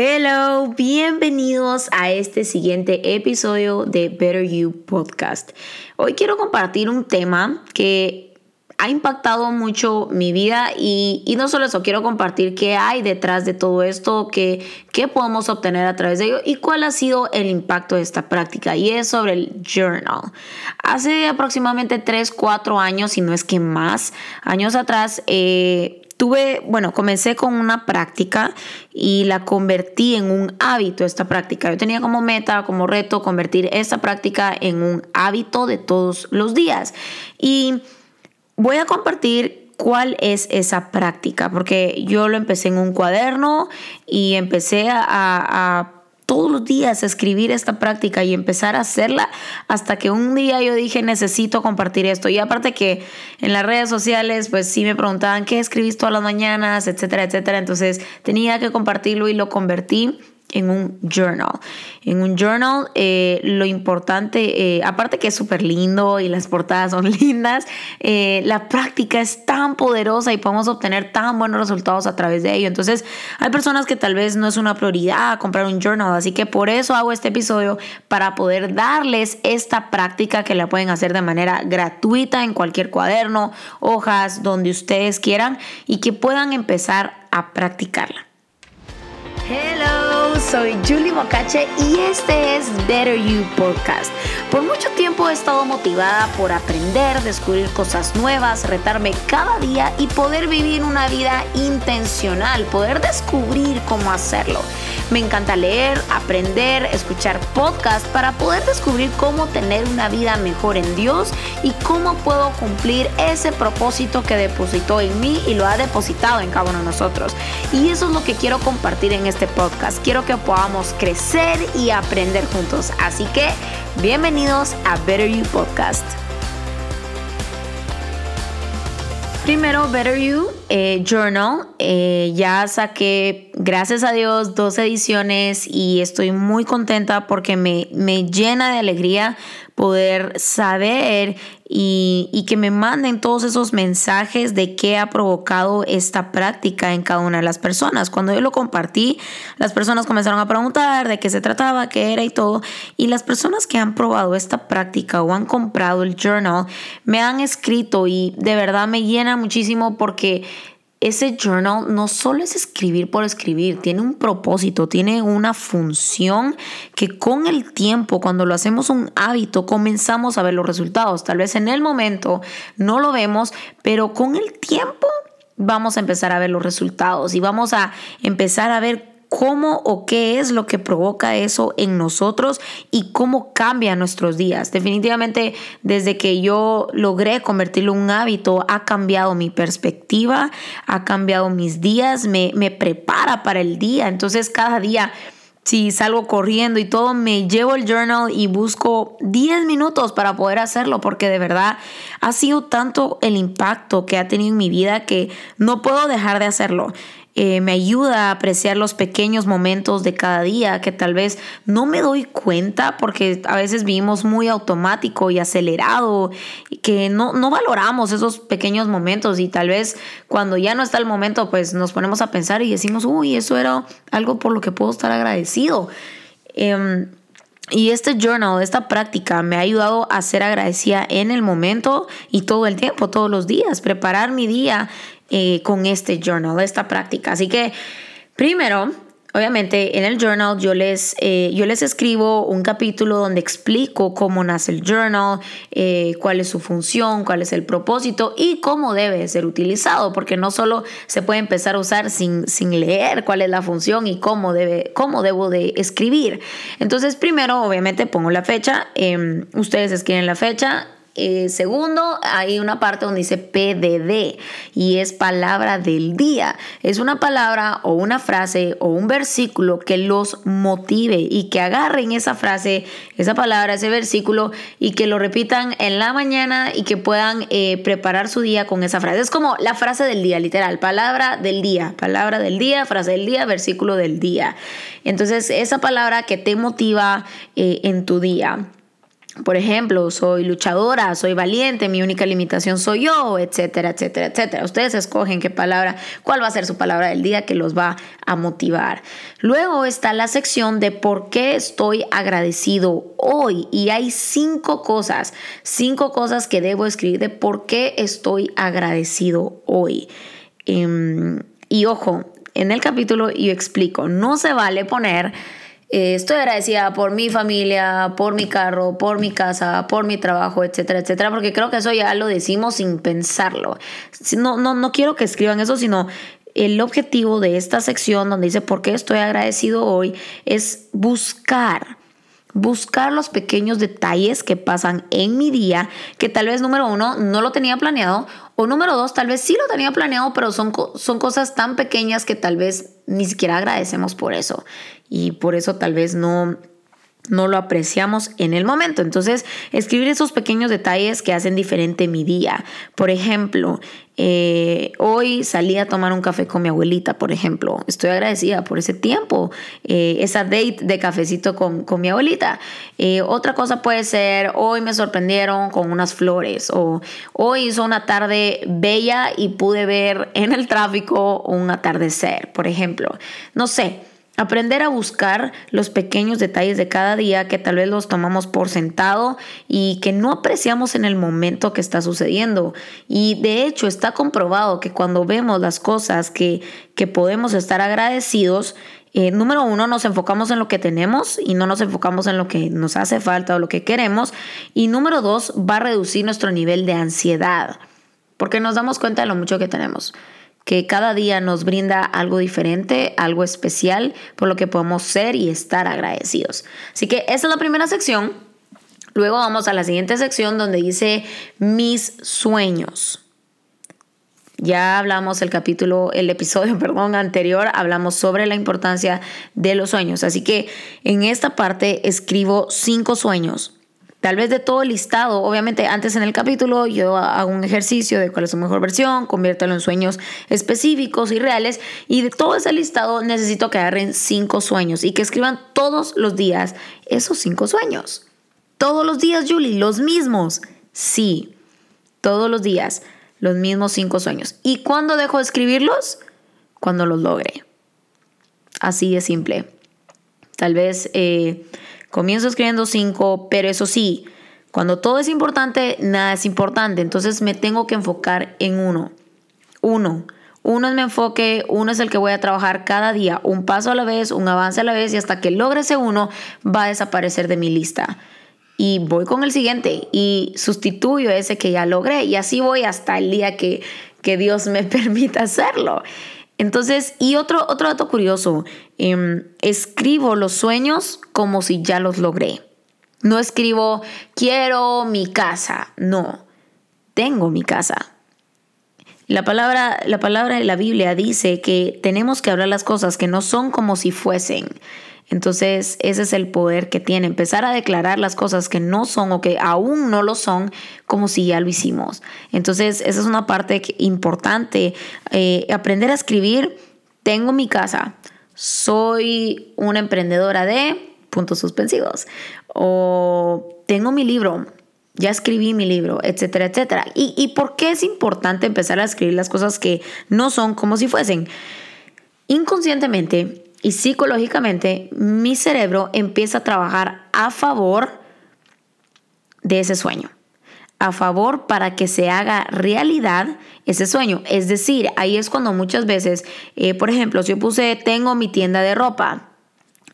Hello, bienvenidos a este siguiente episodio de Better You Podcast. Hoy quiero compartir un tema que ha impactado mucho mi vida y, no solo eso, quiero compartir qué hay detrás de todo esto, qué, qué podemos obtener a través de ello y cuál ha sido el impacto de esta práctica y es sobre el journal. Hace aproximadamente 3, 4 años, y no es que más, años atrás, eh, tuve, bueno, comencé con una práctica y la convertí en un hábito esta práctica. Yo tenía como meta, como reto, convertir esta práctica en un hábito de todos los días. Y voy a compartir cuál es esa práctica, porque yo lo empecé en un cuaderno y empecé a, a todos los días escribir esta práctica y empezar a hacerla hasta que un día yo dije necesito compartir esto. Y aparte que en las redes sociales pues sí me preguntaban qué escribís todas las mañanas, etcétera, etcétera. Entonces tenía que compartirlo y lo convertí en un journal. En un journal, eh, lo importante, eh, aparte que es súper lindo y las portadas son lindas, eh, la práctica es tan poderosa y podemos obtener tan buenos resultados a través de ello. Entonces, hay personas que tal vez no es una prioridad comprar un journal, así que por eso hago este episodio para poder darles esta práctica que la pueden hacer de manera gratuita en cualquier cuaderno, hojas, donde ustedes quieran y que puedan empezar a practicarla. Hello, soy Julie Mocache y este es Better You Podcast. Por mucho tiempo he estado motivada por aprender, descubrir cosas nuevas, retarme cada día y poder vivir una vida intencional, poder descubrir cómo hacerlo. Me encanta leer, aprender, escuchar podcasts para poder descubrir cómo tener una vida mejor en Dios y cómo puedo cumplir ese propósito que depositó en mí y lo ha depositado en cada uno de nosotros. Y eso es lo que quiero compartir en este podcast. Quiero que podamos crecer y aprender juntos. Así que bienvenidos a Better You Podcast. Primero, Better You eh, Journal. Eh, ya saqué, gracias a Dios, dos ediciones y estoy muy contenta porque me, me llena de alegría poder saber y, que me manden todos esos mensajes de qué ha provocado esta práctica en cada una de las personas. Cuando yo lo compartí, las personas comenzaron a preguntar de qué se trataba, qué era y todo. Y las personas que han probado esta práctica o han comprado el journal me han escrito y de verdad me llena muchísimo porque ese journal no solo es escribir por escribir, tiene un propósito, tiene una función que con el tiempo, cuando lo hacemos un hábito, comenzamos a ver los resultados. Tal vez en el momento no lo vemos, pero con el tiempo vamos a empezar a ver los resultados y vamos a empezar a ver cómo o qué es lo que provoca eso en nosotros y cómo cambia nuestros días. Definitivamente, desde que yo logré convertirlo en un hábito, ha cambiado mi perspectiva, ha cambiado mis días, me, me prepara para el día. Entonces, cada día si salgo corriendo y todo, me llevo el journal y busco 10 minutos para poder hacerlo, porque de verdad ha sido tanto el impacto que ha tenido en mi vida que no puedo dejar de hacerlo. Eh, me ayuda a apreciar los pequeños momentos de cada día que tal vez no me doy cuenta porque a veces vivimos muy automático y acelerado, que no, no valoramos esos pequeños momentos y tal vez cuando ya no está el momento pues nos ponemos a pensar y decimos, uy, eso era algo por lo que puedo estar agradecido. Em, y este journal, esta práctica me ha ayudado a ser agradecida en el momento y todo el tiempo, todos los días, preparar mi día eh, con este journal, esta práctica. Así que primero, obviamente en el journal yo les, eh, yo les escribo un capítulo donde explico cómo nace el journal, eh, cuál es su función, cuál es el propósito y cómo debe ser utilizado, porque no solo se puede empezar a usar sin, sin leer cuál es la función y cómo, debe, cómo debo de escribir. Entonces primero obviamente pongo la fecha, em, ustedes escriben la fecha, eh, segundo, hay una parte donde dice PDD y es palabra del día. Es una palabra o una frase o un versículo que los motive y que agarren esa frase, esa palabra, ese versículo y que lo repitan en la mañana y que puedan eh, preparar su día con esa frase. Es como la frase del día, literal, palabra del día, palabra del día, frase del día, versículo del día. Entonces, esa palabra que te motiva eh, en tu día. Por ejemplo, soy luchadora, soy valiente, mi única limitación soy yo, etcétera, etcétera, etcétera. Ustedes escogen qué palabra, cuál va a ser su palabra del día que los va a motivar. Luego está la sección de por qué estoy agradecido hoy. Y hay cinco cosas, cinco cosas que debo escribir de por qué estoy agradecido hoy. Em, y ojo, en el capítulo yo explico, no se vale poner eh, estoy agradecida por mi familia, por mi carro, por mi casa, por mi trabajo, etcétera, etcétera, porque creo que eso ya lo decimos sin pensarlo. No, no, no quiero que escriban eso, sino el objetivo de esta sección donde dice por qué estoy agradecido hoy es buscar buscar los pequeños detalles que pasan en mi día, que tal vez número uno no lo tenía planeado, o número dos tal vez sí lo tenía planeado, pero son, son cosas tan pequeñas que tal vez ni siquiera agradecemos por eso. Y por eso tal vez no, no lo apreciamos en el momento. Entonces, escribir esos pequeños detalles que hacen diferente mi día. Por ejemplo, eh, hoy salí a tomar un café con mi abuelita, por ejemplo. Estoy agradecida por ese tiempo, eh, esa date de cafecito con, mi abuelita. Eh, otra cosa puede ser, hoy me sorprendieron con unas flores o hoy hizo una tarde bella y pude ver en el tráfico un atardecer, por ejemplo. No sé. Aprender a buscar los pequeños detalles de cada día que tal vez los tomamos por sentado y que no apreciamos en el momento que está sucediendo. Y de hecho está comprobado que cuando vemos las cosas que, que podemos estar agradecidos, eh, número uno, nos enfocamos en lo que tenemos y no nos enfocamos en lo que nos hace falta o lo que queremos. Y número dos, va a reducir nuestro nivel de ansiedad porque nos damos cuenta de lo mucho que tenemos que cada día nos brinda algo diferente, algo especial, por lo que podemos ser y estar agradecidos. Así que esa es la primera sección. Luego vamos a la siguiente sección donde dice mis sueños. Ya hablamos el capítulo, el episodio, perdón, anterior, hablamos sobre la importancia de los sueños. Así que en esta parte escribo cinco sueños Tal vez de todo el listado, obviamente antes en el capítulo yo hago un ejercicio de cuál es su mejor versión, conviértelo en sueños específicos y reales y de todo ese listado necesito que agarren cinco sueños y que escriban todos los días esos cinco sueños. Todos los días, Julie, los mismos. Sí, todos los días, los mismos cinco sueños. ¿Y cuándo dejo de escribirlos? Cuando los logre. Así de simple. Tal vez... Eh, Comienzo escribiendo cinco, pero eso sí, cuando todo es importante, nada es importante. Entonces me tengo que enfocar en uno. Uno. Uno es mi enfoque, uno es el que voy a trabajar cada día, un paso a la vez, un avance a la vez y hasta que logre ese uno va a desaparecer de mi lista. Y voy con el siguiente y sustituyo ese que ya logré y así voy hasta el día que, que Dios me permita hacerlo. Entonces, y otro, otro dato curioso, em, escribo los sueños como si ya los logré. No escribo, quiero mi casa, no, tengo mi casa. La palabra, la palabra de la Biblia dice que tenemos que hablar las cosas que no son como si fuesen. Entonces, ese es el poder que tiene, empezar a declarar las cosas que no son o que aún no lo son como si ya lo hicimos. Entonces, esa es una parte importante. Eh, aprender a escribir, tengo mi casa, soy una emprendedora de puntos suspensivos o tengo mi libro, ya escribí mi libro, etcétera, etcétera. ¿Y, ¿Y por qué es importante empezar a escribir las cosas que no son como si fuesen? Inconscientemente, y psicológicamente mi cerebro empieza a trabajar a favor de ese sueño, a favor para que se haga realidad ese sueño. Es decir, ahí es cuando muchas veces, eh, por ejemplo, si yo puse tengo mi tienda de ropa,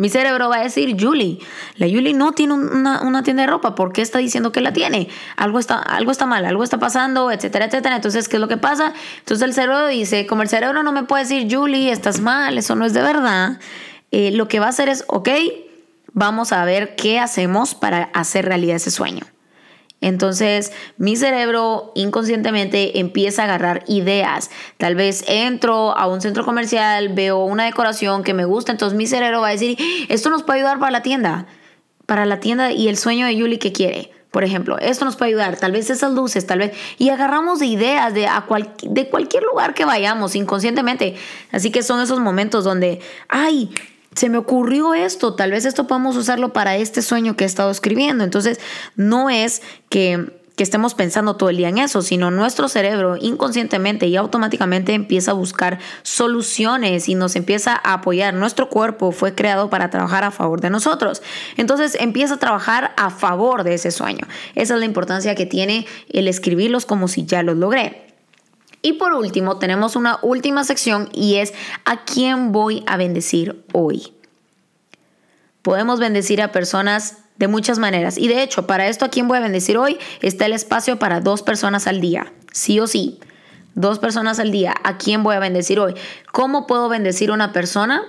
mi cerebro va a decir, Julie, la Julie no tiene una, tienda de ropa, ¿por qué está diciendo que la tiene? Algo está, algo está mal, algo está pasando, etcétera, etcétera. Entonces, ¿qué es lo que pasa? Entonces el cerebro dice, como el cerebro no me puede decir, Julie, estás mal, eso no es de verdad, eh, lo que va a hacer es, ok, vamos a ver qué hacemos para hacer realidad ese sueño. Entonces mi cerebro inconscientemente empieza a agarrar ideas. Tal vez entro a un centro comercial, veo una decoración que me gusta, entonces mi cerebro va a decir, esto nos puede ayudar para la tienda, para la tienda y el sueño de Yuli que quiere. Por ejemplo, esto nos puede ayudar, tal vez esas luces, tal vez, y agarramos de ideas de, a de cualquier lugar que vayamos inconscientemente. Así que son esos momentos donde, ay, se me ocurrió esto, tal vez esto podemos usarlo para este sueño que he estado escribiendo. Entonces, no es que que estemos pensando todo el día en eso, sino nuestro cerebro inconscientemente y automáticamente empieza a buscar soluciones y nos empieza a apoyar. Nuestro cuerpo fue creado para trabajar a favor de nosotros. Entonces empieza a trabajar a favor de ese sueño. Esa es la importancia que tiene el escribirlos como si ya los logré. Y por último, tenemos una última sección y es ¿a quién voy a bendecir hoy? Podemos bendecir a personas de muchas maneras. Y de hecho, para esto a quién voy a bendecir hoy está el espacio para dos personas al día, sí o sí. Dos personas al día. ¿A quién voy a bendecir hoy? ¿Cómo puedo bendecir a una persona?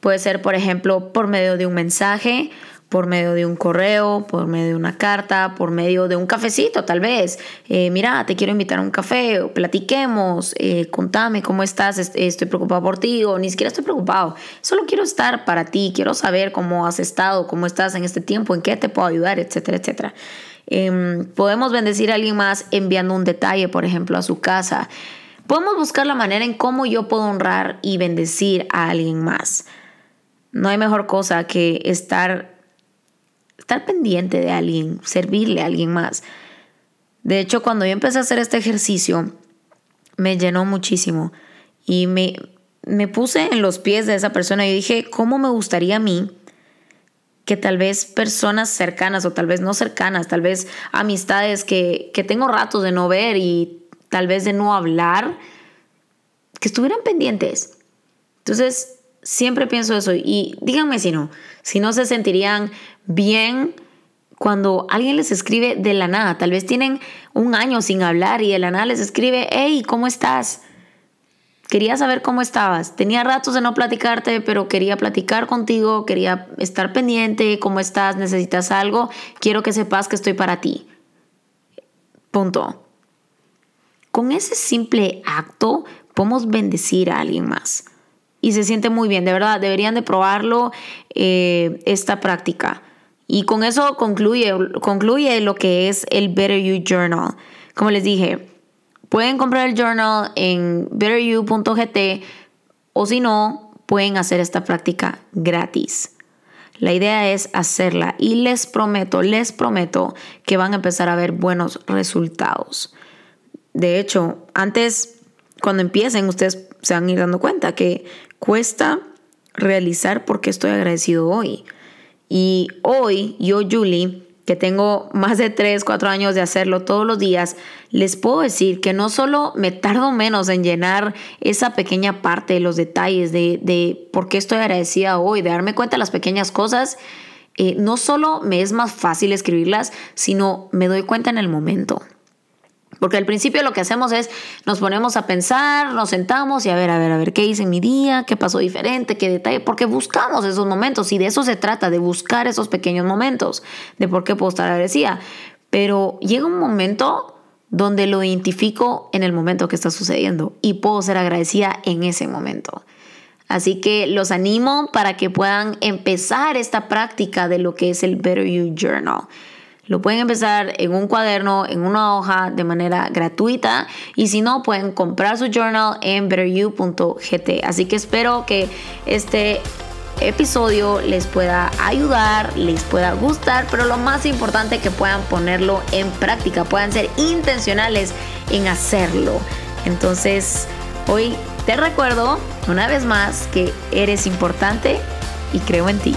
Puede ser, por ejemplo, por medio de un mensaje, por medio de un correo, por medio de una carta, por medio de un cafecito tal vez. Eh, mira, te quiero invitar a un café, platiquemos, eh, contame cómo estás, estoy preocupado por ti o ni siquiera estoy preocupado. Solo quiero estar para ti, quiero saber cómo has estado, cómo estás en este tiempo, en qué te puedo ayudar, etcétera, etcétera. Em, podemos bendecir a alguien más enviando un detalle, por ejemplo, a su casa. Podemos buscar la manera en cómo yo puedo honrar y bendecir a alguien más. No hay mejor cosa que estar estar pendiente de alguien, servirle a alguien más. De hecho, cuando yo empecé a hacer este ejercicio, me llenó muchísimo y me, me puse en los pies de esa persona y dije, ¿cómo me gustaría a mí que tal vez personas cercanas o tal vez no cercanas, tal vez amistades que, que tengo ratos de no ver y tal vez de no hablar, que estuvieran pendientes? Entonces, siempre pienso eso y díganme si no, si no se sentirían bien cuando alguien les escribe de la nada, tal vez tienen un año sin hablar y de la nada les escribe, hey, ¿cómo estás? Quería saber cómo estabas. Tenía ratos de no platicarte, pero quería platicar contigo, quería estar pendiente, cómo estás, necesitas algo, quiero que sepas que estoy para ti. Punto. Con ese simple acto podemos bendecir a alguien más. Y se siente muy bien, de verdad, deberían de probarlo eh, esta práctica. Y con eso concluye, concluye lo que es el Better You Journal. Como les dije, pueden comprar el journal en betteryou.gt o si no, pueden hacer esta práctica gratis. La idea es hacerla y les prometo, les prometo que van a empezar a ver buenos resultados. De hecho, antes, cuando empiecen, ustedes se van a ir dando cuenta que cuesta realizar porque estoy agradecido hoy. Y hoy yo, Julie, que tengo más de 3, 4 años de hacerlo todos los días, les puedo decir que no solo me tardo menos en llenar esa pequeña parte de los detalles de, de por qué estoy agradecida hoy, de darme cuenta de las pequeñas cosas, eh, no solo me es más fácil escribirlas, sino me doy cuenta en el momento. Porque al principio lo que hacemos es nos ponemos a pensar, nos sentamos y a ver, a ver, a ver qué hice en mi día, qué pasó diferente, qué detalle, porque buscamos esos momentos y de eso se trata, de buscar esos pequeños momentos, de por qué puedo estar agradecida. Pero llega un momento donde lo identifico en el momento que está sucediendo y puedo ser agradecida en ese momento. Así que los animo para que puedan empezar esta práctica de lo que es el Better You Journal. Lo pueden empezar en un cuaderno, en una hoja de manera gratuita y si no pueden comprar su journal en betteryou.gt. Así que espero que este episodio les pueda ayudar, les pueda gustar, pero lo más importante que puedan ponerlo en práctica, puedan ser intencionales en hacerlo. Entonces, hoy te recuerdo una vez más que eres importante y creo en ti.